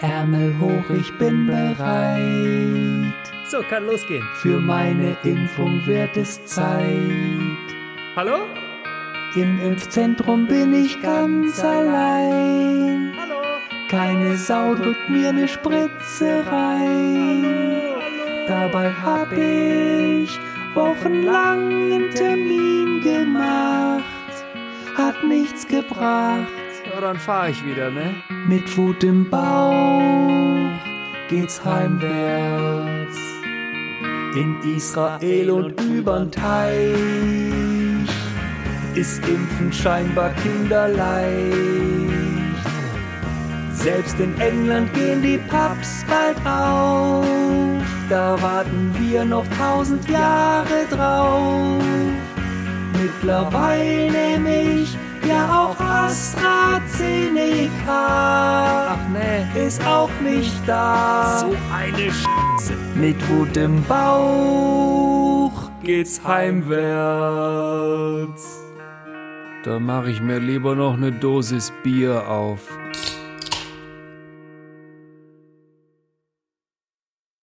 Ärmel hoch, ich bin bereit. So, kann losgehen. Für meine Impfung wird es Zeit. Hallo? Im Impfzentrum bin ich ganz allein. Hallo? Keine Sau drückt mir ne Spritze rein. Dabei hab ich wochenlang einen Termin gemacht. Hat nichts gebracht. Ja, dann fahr ich wieder, ne? Mit Wut im Bauch geht's heimwärts. In Israel und übern Teich ist Impfen scheinbar kinderleicht. Selbst in England gehen die Pubs bald auf. Da warten wir noch tausend Jahre drauf. Mittlerweile nehme ich ja auch AstraZeneca. Ist auch nicht da. So eine Scheiße. Mit Wut im Bauch geht's heimwärts. Da mache ich mir lieber noch eine Dosis Bier auf.